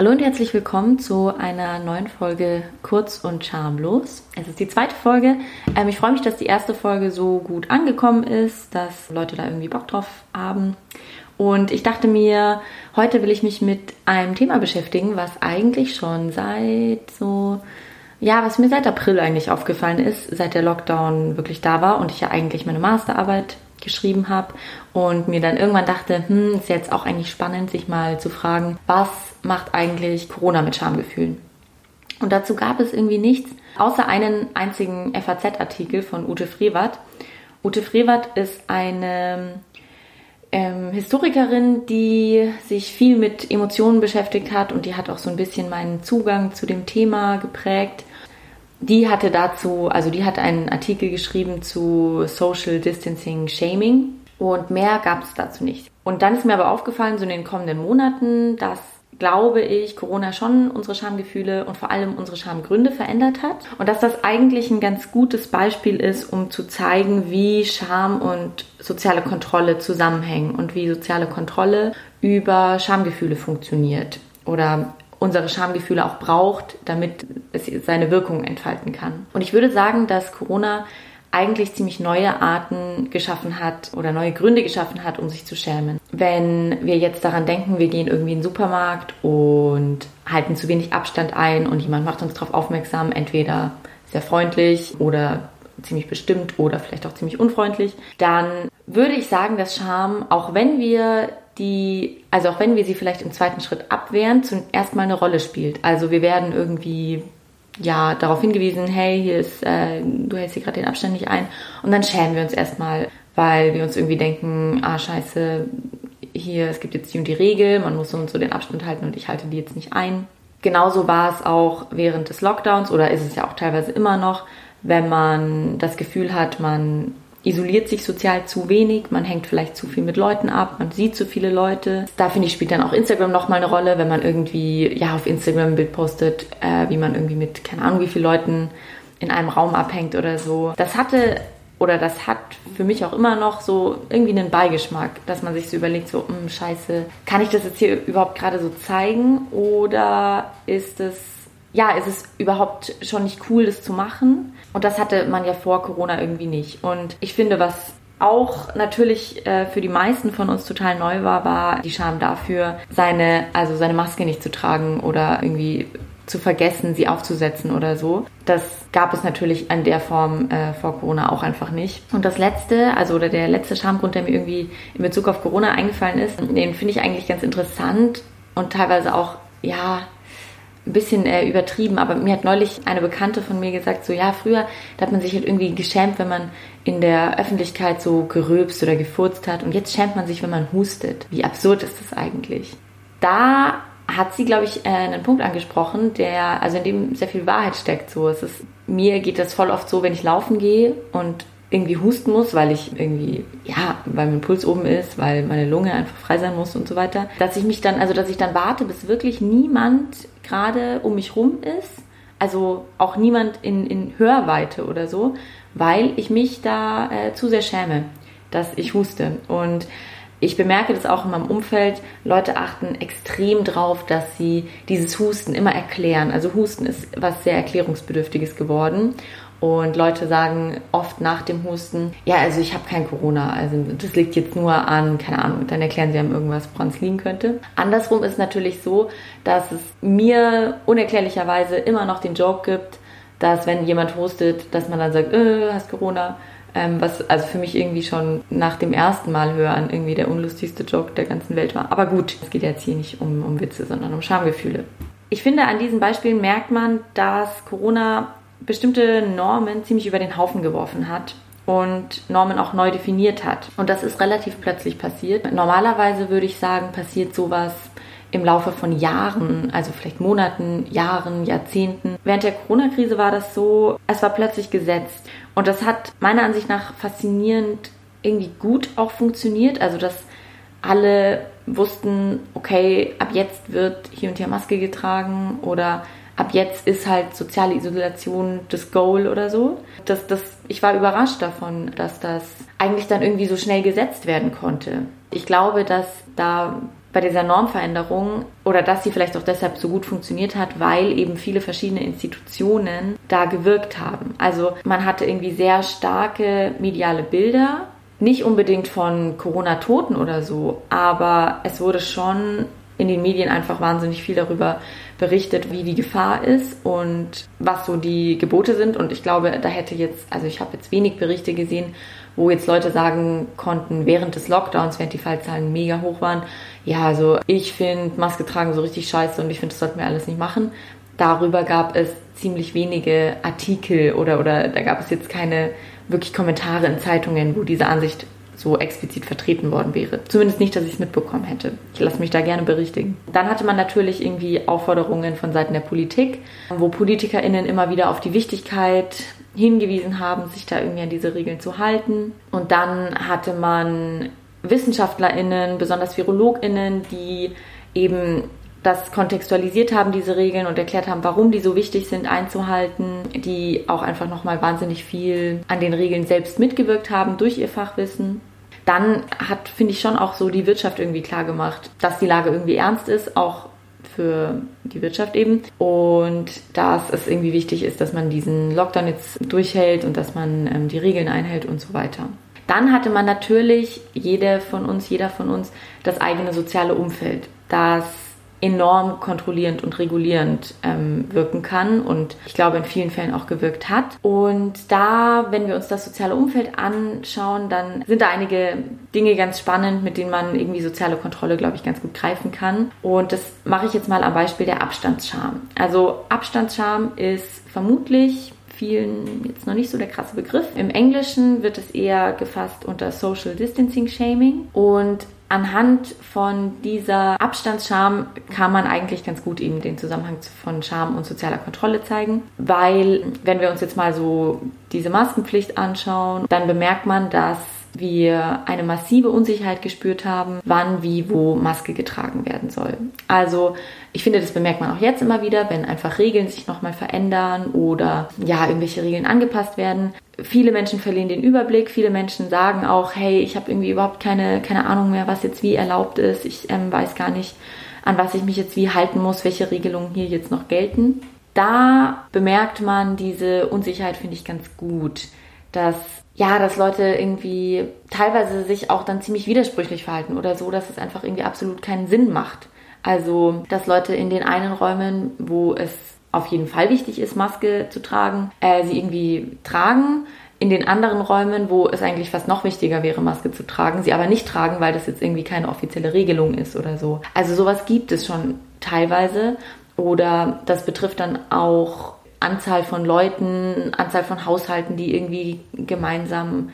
Hallo und herzlich willkommen zu einer neuen Folge Kurz und Charmlos. Es ist die zweite Folge. Ähm, ich freue mich, dass die erste Folge so gut angekommen ist, dass Leute da irgendwie Bock drauf haben. Und ich dachte mir, heute will ich mich mit einem Thema beschäftigen, was eigentlich schon seit so, ja, was mir seit April eigentlich aufgefallen ist, seit der Lockdown wirklich da war und ich ja eigentlich meine Masterarbeit geschrieben habe und mir dann irgendwann dachte, hm, ist jetzt auch eigentlich spannend, sich mal zu fragen, was macht eigentlich Corona mit Schamgefühlen? Und dazu gab es irgendwie nichts, außer einen einzigen FAZ-Artikel von Ute Frevert. Ute Frevert ist eine ähm, Historikerin, die sich viel mit Emotionen beschäftigt hat und die hat auch so ein bisschen meinen Zugang zu dem Thema geprägt die hatte dazu, also die hat einen Artikel geschrieben zu Social Distancing Shaming und mehr gab es dazu nicht. Und dann ist mir aber aufgefallen, so in den kommenden Monaten, dass glaube ich, Corona schon unsere Schamgefühle und vor allem unsere Schamgründe verändert hat. Und dass das eigentlich ein ganz gutes Beispiel ist, um zu zeigen, wie Scham und soziale Kontrolle zusammenhängen und wie soziale Kontrolle über Schamgefühle funktioniert. Oder unsere Schamgefühle auch braucht, damit es seine Wirkung entfalten kann. Und ich würde sagen, dass Corona eigentlich ziemlich neue Arten geschaffen hat oder neue Gründe geschaffen hat, um sich zu schämen. Wenn wir jetzt daran denken, wir gehen irgendwie in den Supermarkt und halten zu wenig Abstand ein und jemand macht uns darauf aufmerksam, entweder sehr freundlich oder ziemlich bestimmt oder vielleicht auch ziemlich unfreundlich, dann würde ich sagen, dass Scham, auch wenn wir die, also auch wenn wir sie vielleicht im zweiten Schritt abwehren, zuerst mal eine Rolle spielt. Also wir werden irgendwie ja darauf hingewiesen, hey, hier ist, äh, du hältst hier gerade den Abstand nicht ein. Und dann schämen wir uns erstmal, weil wir uns irgendwie denken, ah scheiße, hier, es gibt jetzt die und die Regel, man muss so und so den Abstand halten und ich halte die jetzt nicht ein. Genauso war es auch während des Lockdowns oder ist es ja auch teilweise immer noch, wenn man das Gefühl hat, man isoliert sich sozial zu wenig, man hängt vielleicht zu viel mit Leuten ab, man sieht zu viele Leute. Da finde ich spielt dann auch Instagram nochmal eine Rolle, wenn man irgendwie ja auf Instagram ein Bild postet, äh, wie man irgendwie mit keine Ahnung wie vielen Leuten in einem Raum abhängt oder so. Das hatte oder das hat für mich auch immer noch so irgendwie einen Beigeschmack, dass man sich so überlegt, so, hm, scheiße, kann ich das jetzt hier überhaupt gerade so zeigen oder ist es ja, ist es überhaupt schon nicht cool, das zu machen. Und das hatte man ja vor Corona irgendwie nicht. Und ich finde, was auch natürlich äh, für die meisten von uns total neu war, war die Scham dafür, seine, also seine Maske nicht zu tragen oder irgendwie zu vergessen, sie aufzusetzen oder so. Das gab es natürlich in der Form äh, vor Corona auch einfach nicht. Und das letzte, also oder der letzte Schamgrund, der mir irgendwie in Bezug auf Corona eingefallen ist, den finde ich eigentlich ganz interessant und teilweise auch, ja, ein bisschen äh, übertrieben, aber mir hat neulich eine Bekannte von mir gesagt, so ja, früher, da hat man sich halt irgendwie geschämt, wenn man in der Öffentlichkeit so gerülpst oder gefurzt hat und jetzt schämt man sich, wenn man hustet. Wie absurd ist das eigentlich? Da hat sie, glaube ich, äh, einen Punkt angesprochen, der, also in dem sehr viel Wahrheit steckt. So, es ist, mir geht das voll oft so, wenn ich laufen gehe und irgendwie husten muss, weil ich irgendwie, ja, weil mein Puls oben ist, weil meine Lunge einfach frei sein muss und so weiter, dass ich mich dann, also dass ich dann warte, bis wirklich niemand gerade um mich rum ist, also auch niemand in, in Hörweite oder so, weil ich mich da äh, zu sehr schäme, dass ich huste. Und ich bemerke das auch in meinem Umfeld. Leute achten extrem drauf, dass sie dieses Husten immer erklären. Also Husten ist was sehr erklärungsbedürftiges geworden. Und Leute sagen oft nach dem Husten, ja, also ich habe kein Corona, also das liegt jetzt nur an, keine Ahnung, dann erklären sie einem irgendwas, woran es liegen könnte. Andersrum ist natürlich so, dass es mir unerklärlicherweise immer noch den Joke gibt, dass wenn jemand hustet, dass man dann sagt, äh, hast Corona. Ähm, was also für mich irgendwie schon nach dem ersten Mal hören irgendwie der unlustigste Joke der ganzen Welt war. Aber gut, es geht jetzt hier nicht um, um Witze, sondern um Schamgefühle. Ich finde, an diesen Beispielen merkt man, dass Corona bestimmte Normen ziemlich über den Haufen geworfen hat und Normen auch neu definiert hat. Und das ist relativ plötzlich passiert. Normalerweise würde ich sagen, passiert sowas im Laufe von Jahren, also vielleicht Monaten, Jahren, Jahrzehnten. Während der Corona-Krise war das so, es war plötzlich gesetzt. Und das hat meiner Ansicht nach faszinierend irgendwie gut auch funktioniert. Also, dass alle wussten, okay, ab jetzt wird hier und hier Maske getragen oder ab jetzt ist halt soziale Isolation das Goal oder so. Das, das, ich war überrascht davon, dass das eigentlich dann irgendwie so schnell gesetzt werden konnte. Ich glaube, dass da bei dieser Normveränderung oder dass sie vielleicht auch deshalb so gut funktioniert hat, weil eben viele verschiedene Institutionen da gewirkt haben. Also man hatte irgendwie sehr starke mediale Bilder, nicht unbedingt von Corona-Toten oder so, aber es wurde schon in den Medien einfach wahnsinnig viel darüber berichtet, wie die Gefahr ist und was so die Gebote sind. Und ich glaube, da hätte jetzt, also ich habe jetzt wenig Berichte gesehen, wo jetzt Leute sagen konnten, während des Lockdowns, während die Fallzahlen mega hoch waren, ja, also ich finde Maske tragen so richtig scheiße und ich finde, das sollten wir alles nicht machen. Darüber gab es ziemlich wenige Artikel oder, oder da gab es jetzt keine wirklich Kommentare in Zeitungen, wo diese Ansicht so explizit vertreten worden wäre. Zumindest nicht, dass ich es mitbekommen hätte. Ich lasse mich da gerne berichtigen. Dann hatte man natürlich irgendwie Aufforderungen von Seiten der Politik, wo PolitikerInnen immer wieder auf die Wichtigkeit hingewiesen haben, sich da irgendwie an diese Regeln zu halten. Und dann hatte man WissenschaftlerInnen, besonders VirologInnen, die eben das kontextualisiert haben, diese Regeln und erklärt haben, warum die so wichtig sind einzuhalten, die auch einfach nochmal wahnsinnig viel an den Regeln selbst mitgewirkt haben durch ihr Fachwissen. Dann hat, finde ich, schon auch so die Wirtschaft irgendwie klar gemacht, dass die Lage irgendwie ernst ist, auch für die Wirtschaft eben. Und dass es irgendwie wichtig ist, dass man diesen Lockdown jetzt durchhält und dass man ähm, die Regeln einhält und so weiter. Dann hatte man natürlich, jede von uns, jeder von uns, das eigene soziale Umfeld, das enorm kontrollierend und regulierend ähm, wirken kann und ich glaube in vielen Fällen auch gewirkt hat. Und da, wenn wir uns das soziale Umfeld anschauen, dann sind da einige Dinge ganz spannend, mit denen man irgendwie soziale Kontrolle, glaube ich, ganz gut greifen kann. Und das mache ich jetzt mal am Beispiel der Abstandsscham. Also Abstandsscham ist vermutlich vielen jetzt noch nicht so der krasse Begriff. Im Englischen wird es eher gefasst unter Social Distancing Shaming und anhand von dieser Abstandsscham kann man eigentlich ganz gut eben den Zusammenhang von Scham und sozialer Kontrolle zeigen, weil wenn wir uns jetzt mal so diese Maskenpflicht anschauen, dann bemerkt man, dass wir eine massive Unsicherheit gespürt haben, wann, wie, wo Maske getragen werden soll. Also ich finde, das bemerkt man auch jetzt immer wieder, wenn einfach Regeln sich nochmal verändern oder ja, irgendwelche Regeln angepasst werden. Viele Menschen verlieren den Überblick, viele Menschen sagen auch, hey, ich habe irgendwie überhaupt keine, keine Ahnung mehr, was jetzt wie erlaubt ist. Ich ähm, weiß gar nicht, an was ich mich jetzt wie halten muss, welche Regelungen hier jetzt noch gelten. Da bemerkt man diese Unsicherheit, finde ich ganz gut, dass ja, dass Leute irgendwie teilweise sich auch dann ziemlich widersprüchlich verhalten oder so, dass es einfach irgendwie absolut keinen Sinn macht. Also, dass Leute in den einen Räumen, wo es auf jeden Fall wichtig ist, Maske zu tragen, äh, sie irgendwie tragen. In den anderen Räumen, wo es eigentlich fast noch wichtiger wäre, Maske zu tragen, sie aber nicht tragen, weil das jetzt irgendwie keine offizielle Regelung ist oder so. Also sowas gibt es schon teilweise. Oder das betrifft dann auch Anzahl von Leuten, Anzahl von Haushalten, die irgendwie gemeinsam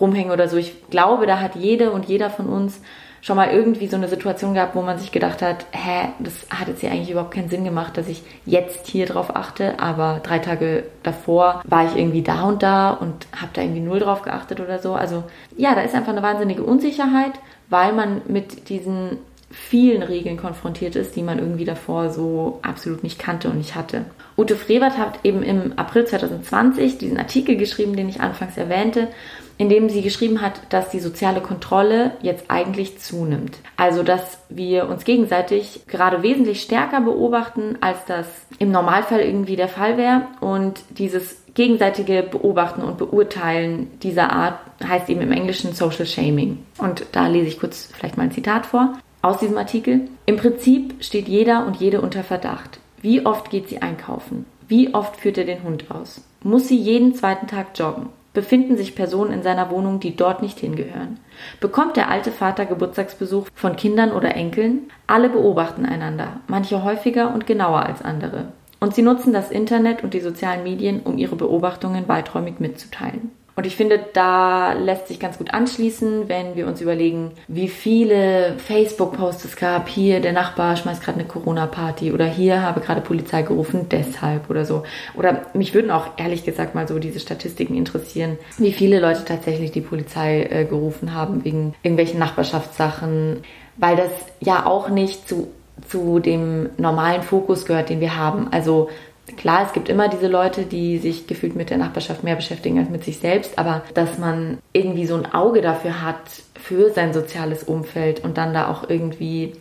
rumhängen oder so. Ich glaube, da hat jede und jeder von uns schon mal irgendwie so eine Situation gehabt, wo man sich gedacht hat, hä, das hat jetzt hier eigentlich überhaupt keinen Sinn gemacht, dass ich jetzt hier drauf achte, aber drei Tage davor war ich irgendwie da und da und habe da irgendwie null drauf geachtet oder so. Also ja, da ist einfach eine wahnsinnige Unsicherheit, weil man mit diesen vielen Regeln konfrontiert ist, die man irgendwie davor so absolut nicht kannte und nicht hatte. Ute Frevert hat eben im April 2020 diesen Artikel geschrieben, den ich anfangs erwähnte, in dem sie geschrieben hat, dass die soziale Kontrolle jetzt eigentlich zunimmt. Also, dass wir uns gegenseitig gerade wesentlich stärker beobachten, als das im Normalfall irgendwie der Fall wäre. Und dieses gegenseitige Beobachten und Beurteilen dieser Art heißt eben im Englischen Social Shaming. Und da lese ich kurz vielleicht mal ein Zitat vor aus diesem Artikel. Im Prinzip steht jeder und jede unter Verdacht. Wie oft geht sie einkaufen? Wie oft führt er den Hund aus? Muss sie jeden zweiten Tag joggen? Befinden sich Personen in seiner Wohnung, die dort nicht hingehören? Bekommt der alte Vater Geburtstagsbesuch von Kindern oder Enkeln? Alle beobachten einander, manche häufiger und genauer als andere. Und sie nutzen das Internet und die sozialen Medien, um ihre Beobachtungen weiträumig mitzuteilen. Und ich finde, da lässt sich ganz gut anschließen, wenn wir uns überlegen, wie viele Facebook-Posts es gab. Hier, der Nachbar schmeißt gerade eine Corona-Party oder hier habe gerade Polizei gerufen, deshalb oder so. Oder mich würden auch ehrlich gesagt mal so diese Statistiken interessieren, wie viele Leute tatsächlich die Polizei äh, gerufen haben wegen irgendwelchen Nachbarschaftssachen, weil das ja auch nicht zu, zu dem normalen Fokus gehört, den wir haben. Also Klar, es gibt immer diese Leute, die sich gefühlt mit der Nachbarschaft mehr beschäftigen als mit sich selbst, aber dass man irgendwie so ein Auge dafür hat, für sein soziales Umfeld und dann da auch irgendwie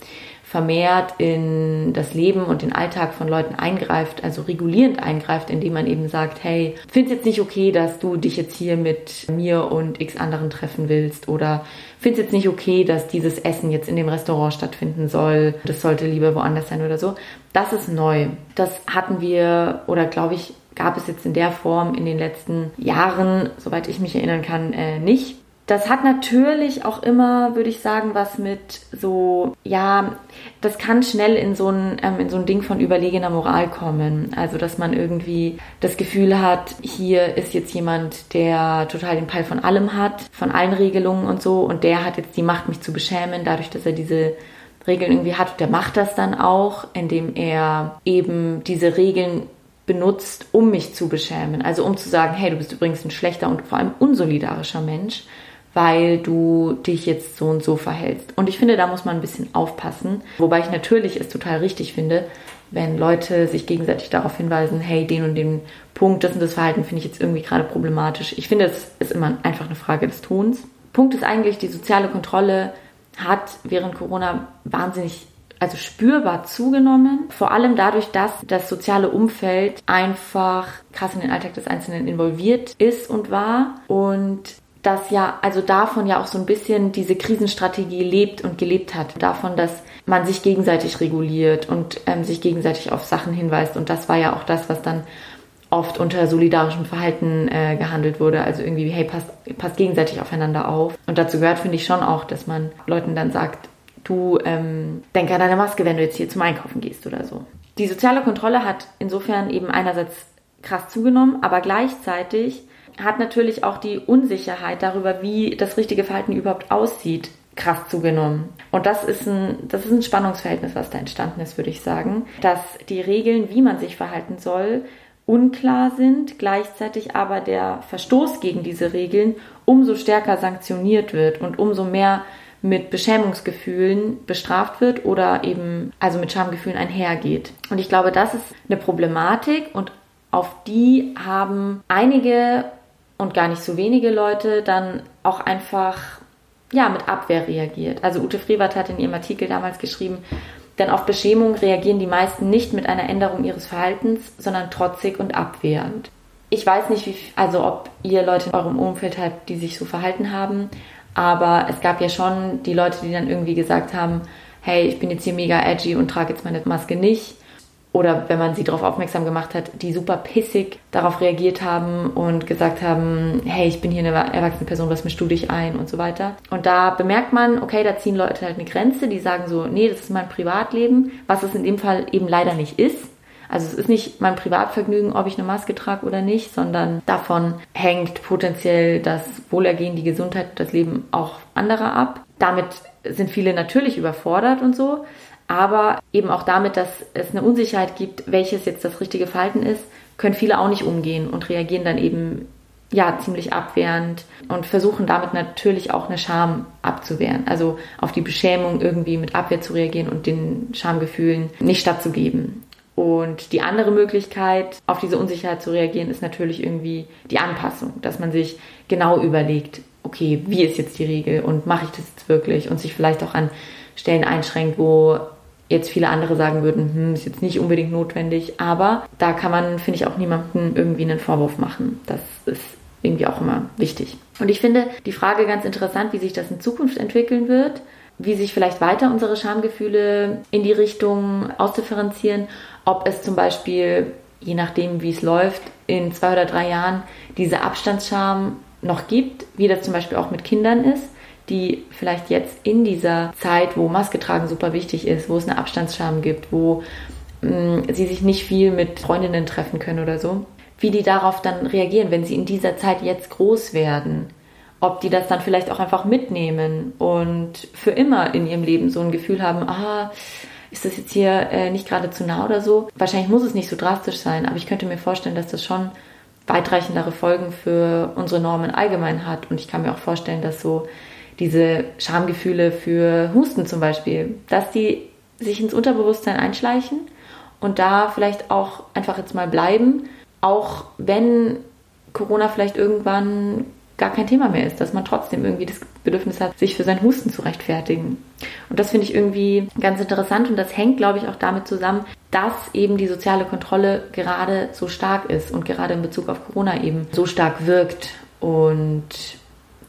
vermehrt in das Leben und den Alltag von Leuten eingreift, also regulierend eingreift, indem man eben sagt, hey, find's jetzt nicht okay, dass du dich jetzt hier mit mir und x anderen treffen willst oder find's jetzt nicht okay, dass dieses Essen jetzt in dem Restaurant stattfinden soll, das sollte lieber woanders sein oder so. Das ist neu. Das hatten wir oder glaube ich gab es jetzt in der Form in den letzten Jahren, soweit ich mich erinnern kann, äh, nicht. Das hat natürlich auch immer, würde ich sagen, was mit so, ja, das kann schnell in so ein, ähm, in so ein Ding von überlegener Moral kommen. Also, dass man irgendwie das Gefühl hat, hier ist jetzt jemand, der total den Peil von allem hat, von allen Regelungen und so, und der hat jetzt die Macht, mich zu beschämen, dadurch, dass er diese Regeln irgendwie hat. Der macht das dann auch, indem er eben diese Regeln benutzt, um mich zu beschämen. Also um zu sagen, hey, du bist übrigens ein schlechter und vor allem unsolidarischer Mensch weil du dich jetzt so und so verhältst. Und ich finde, da muss man ein bisschen aufpassen. Wobei ich natürlich es total richtig finde, wenn Leute sich gegenseitig darauf hinweisen, hey, den und den Punkt, das und das Verhalten finde ich jetzt irgendwie gerade problematisch. Ich finde, es ist immer einfach eine Frage des Tons. Punkt ist eigentlich, die soziale Kontrolle hat während Corona wahnsinnig also spürbar zugenommen. Vor allem dadurch, dass das soziale Umfeld einfach krass in den Alltag des Einzelnen involviert ist und war. Und dass ja, also davon ja auch so ein bisschen diese Krisenstrategie lebt und gelebt hat. Davon, dass man sich gegenseitig reguliert und ähm, sich gegenseitig auf Sachen hinweist. Und das war ja auch das, was dann oft unter solidarischem Verhalten äh, gehandelt wurde. Also irgendwie, hey, passt, passt gegenseitig aufeinander auf. Und dazu gehört, finde ich schon auch, dass man Leuten dann sagt, du ähm, denk an deine Maske, wenn du jetzt hier zum Einkaufen gehst oder so. Die soziale Kontrolle hat insofern eben einerseits krass zugenommen, aber gleichzeitig hat natürlich auch die Unsicherheit darüber, wie das richtige Verhalten überhaupt aussieht, krass zugenommen. Und das ist ein, das ist ein Spannungsverhältnis, was da entstanden ist, würde ich sagen. Dass die Regeln, wie man sich verhalten soll, unklar sind, gleichzeitig aber der Verstoß gegen diese Regeln umso stärker sanktioniert wird und umso mehr mit Beschämungsgefühlen bestraft wird oder eben also mit Schamgefühlen einhergeht. Und ich glaube, das ist eine Problematik und auf die haben einige und gar nicht so wenige Leute dann auch einfach ja, mit Abwehr reagiert. Also Ute Frevert hat in ihrem Artikel damals geschrieben, denn auf Beschämung reagieren die meisten nicht mit einer Änderung ihres Verhaltens, sondern trotzig und abwehrend. Ich weiß nicht, wie, also ob ihr Leute in eurem Umfeld habt, die sich so verhalten haben, aber es gab ja schon die Leute, die dann irgendwie gesagt haben, hey, ich bin jetzt hier mega edgy und trage jetzt meine Maske nicht oder wenn man sie darauf aufmerksam gemacht hat, die super pissig darauf reagiert haben und gesagt haben, hey, ich bin hier eine erwachsene Person, was mischst du dich ein und so weiter. Und da bemerkt man, okay, da ziehen Leute halt eine Grenze, die sagen so, nee, das ist mein Privatleben, was es in dem Fall eben leider nicht ist. Also es ist nicht mein Privatvergnügen, ob ich eine Maske trage oder nicht, sondern davon hängt potenziell das Wohlergehen, die Gesundheit, das Leben auch anderer ab. Damit sind viele natürlich überfordert und so aber eben auch damit, dass es eine Unsicherheit gibt, welches jetzt das richtige Verhalten ist, können viele auch nicht umgehen und reagieren dann eben ja ziemlich abwehrend und versuchen damit natürlich auch eine Scham abzuwehren, also auf die Beschämung irgendwie mit Abwehr zu reagieren und den Schamgefühlen nicht stattzugeben. Und die andere Möglichkeit, auf diese Unsicherheit zu reagieren, ist natürlich irgendwie die Anpassung, dass man sich genau überlegt, okay, wie ist jetzt die Regel und mache ich das jetzt wirklich und sich vielleicht auch an Stellen einschränkt, wo jetzt viele andere sagen würden, hm, ist jetzt nicht unbedingt notwendig. Aber da kann man, finde ich, auch niemandem irgendwie einen Vorwurf machen. Das ist irgendwie auch immer wichtig. Und ich finde die Frage ganz interessant, wie sich das in Zukunft entwickeln wird, wie sich vielleicht weiter unsere Schamgefühle in die Richtung ausdifferenzieren, ob es zum Beispiel, je nachdem wie es läuft, in zwei oder drei Jahren diese Abstandsscham noch gibt, wie das zum Beispiel auch mit Kindern ist die vielleicht jetzt in dieser Zeit, wo Maske tragen super wichtig ist, wo es eine Abstandsscham gibt, wo mh, mm, sie sich nicht viel mit Freundinnen treffen können oder so, wie die darauf dann reagieren, wenn sie in dieser Zeit jetzt groß werden. Ob die das dann vielleicht auch einfach mitnehmen und für immer in ihrem Leben so ein Gefühl haben, ah, ist das jetzt hier äh, nicht gerade zu nah oder so? Wahrscheinlich muss es nicht so drastisch sein, aber ich könnte mir vorstellen, dass das schon weitreichendere Folgen für unsere Normen allgemein hat. Und ich kann mir auch vorstellen, dass so diese Schamgefühle für Husten zum Beispiel, dass die sich ins Unterbewusstsein einschleichen und da vielleicht auch einfach jetzt mal bleiben, auch wenn Corona vielleicht irgendwann gar kein Thema mehr ist, dass man trotzdem irgendwie das Bedürfnis hat, sich für seinen Husten zu rechtfertigen. Und das finde ich irgendwie ganz interessant und das hängt, glaube ich, auch damit zusammen, dass eben die soziale Kontrolle gerade so stark ist und gerade in Bezug auf Corona eben so stark wirkt und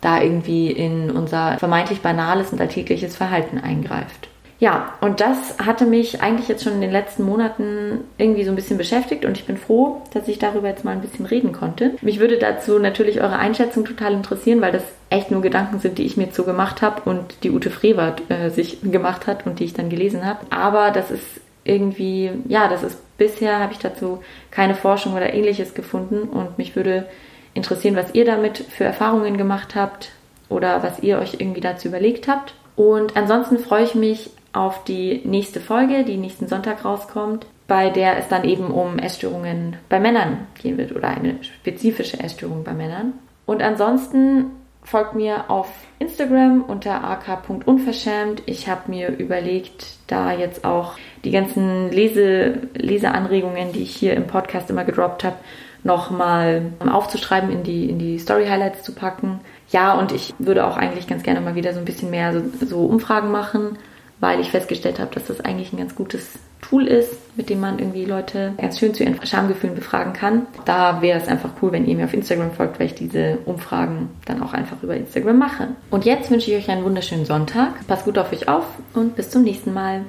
da irgendwie in unser vermeintlich banales und alltägliches Verhalten eingreift. Ja, und das hatte mich eigentlich jetzt schon in den letzten Monaten irgendwie so ein bisschen beschäftigt und ich bin froh, dass ich darüber jetzt mal ein bisschen reden konnte. Mich würde dazu natürlich eure Einschätzung total interessieren, weil das echt nur Gedanken sind, die ich mir so gemacht habe und die Ute Frevert äh, sich gemacht hat und die ich dann gelesen habe. Aber das ist irgendwie, ja, das ist bisher habe ich dazu keine Forschung oder ähnliches gefunden und mich würde interessieren, was ihr damit für Erfahrungen gemacht habt oder was ihr euch irgendwie dazu überlegt habt. Und ansonsten freue ich mich auf die nächste Folge, die nächsten Sonntag rauskommt, bei der es dann eben um Essstörungen bei Männern gehen wird oder eine spezifische Essstörung bei Männern. Und ansonsten folgt mir auf Instagram unter ak.unverschämt. Ich habe mir überlegt, da jetzt auch die ganzen Lese, Leseanregungen, die ich hier im Podcast immer gedroppt habe, nochmal aufzuschreiben, in die, in die Story Highlights zu packen. Ja, und ich würde auch eigentlich ganz gerne mal wieder so ein bisschen mehr so, so Umfragen machen weil ich festgestellt habe, dass das eigentlich ein ganz gutes Tool ist, mit dem man irgendwie Leute ganz schön zu ihren Schamgefühlen befragen kann. Da wäre es einfach cool, wenn ihr mir auf Instagram folgt, weil ich diese Umfragen dann auch einfach über Instagram mache. Und jetzt wünsche ich euch einen wunderschönen Sonntag. Passt gut auf euch auf und bis zum nächsten Mal.